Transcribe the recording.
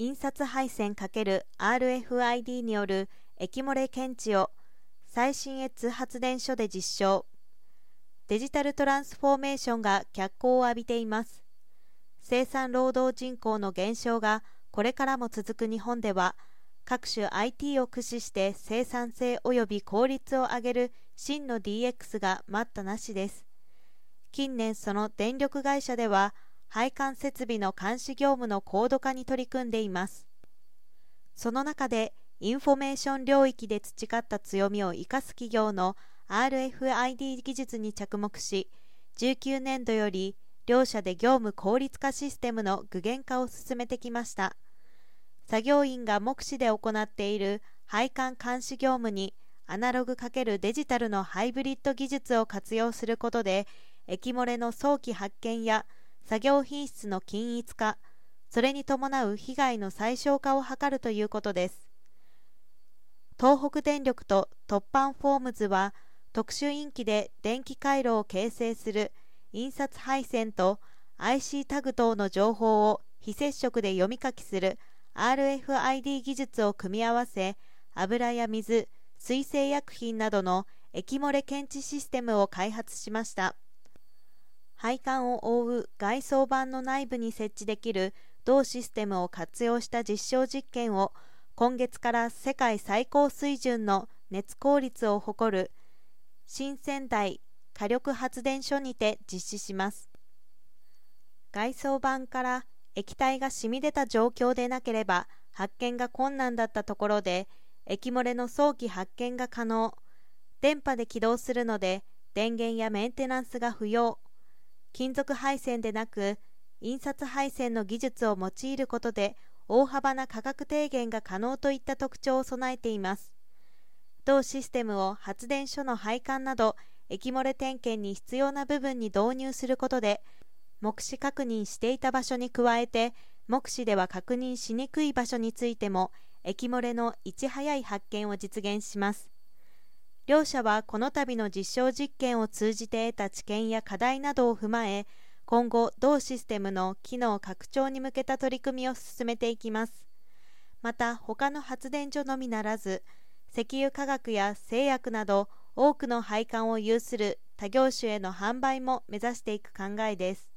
印刷配線 ×RFID による液漏れ検知を最新越発電所で実証。デジタルトランスフォーメーションが脚光を浴びています。生産労働人口の減少がこれからも続く日本では各種 IT を駆使して生産性及び効率を上げる真の DX が待ったなしです。近年その電力会社では配管設備の監視業務の高度化に取り組んでいます。その中でインフォメーション領域で培った強みを生かす企業の RFID 技術に着目し19年度より両社で業務効率化システムの具現化を進めてきました。作業員が目視で行っている配管監視業務にアナログ×デジタルのハイブリッド技術を活用することで液漏れの早期発見や作業品質の均一化それに伴う被害の最小化を図るということです。東北電力と突版フォームズは特殊インキで電気回路を形成する印刷配線と IC タグ等の情報を非接触で読み書きする RFID 技術を組み合わせ油や水水性薬品などの液漏れ検知システムを開発しました。配管を覆う外装板の内部に設置できる同システムを活用した実証実験を今月から世界最高水準の熱効率を誇る新仙台火力発電所にて実施します。外装板から液体が染み出た状況でなければ発見が困難だったところで液漏れの早期発見が可能。電波で起動するので電源やメンテナンスが不要。金属配線でなく印刷配線の技術を用いることで大幅な価格低減が可能といった特徴を備えています。同システムを発電所の配管など液漏れ点検に必要な部分に導入することで目視確認していた場所に加えて目視では確認しにくい場所についても液漏れのいち早い発見を実現します。両社はこの度の実証実験を通じて得た知見や課題などを踏まえ今後同システムの機能拡張に向けた取り組みを進めていきます。また他の発電所のみならず石油化学や製薬など多くの配管を有する他業種への販売も目指していく考えです。